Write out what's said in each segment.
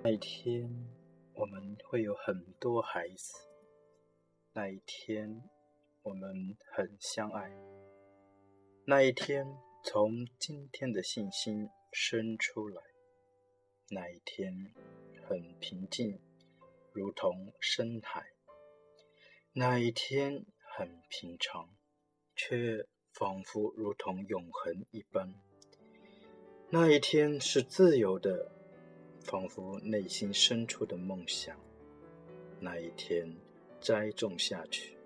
那一天，我们会有很多孩子。那一天，我们很相爱。那一天，从今天的信心生出来。那一天，很平静，如同深海。那一天，很平常，却仿佛如同永恒一般。那一天是自由的。仿佛内心深处的梦想，那一天栽种下去，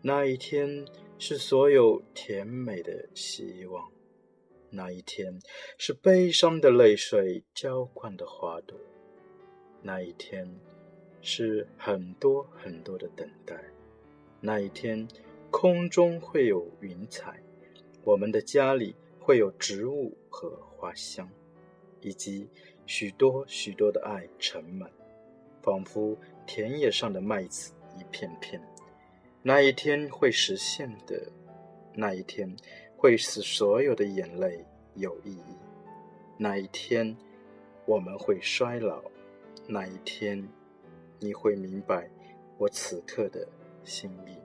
那一天是所有甜美的希望，那一天是悲伤的泪水浇灌的花朵，那一天是很多很多的等待，那一天空中会有云彩，我们的家里会有植物和花香，以及。许多许多的爱盛满，仿佛田野上的麦子一片片。那一天会实现的，那一天会使所有的眼泪有意义。那一天我们会衰老，那一天你会明白我此刻的心意。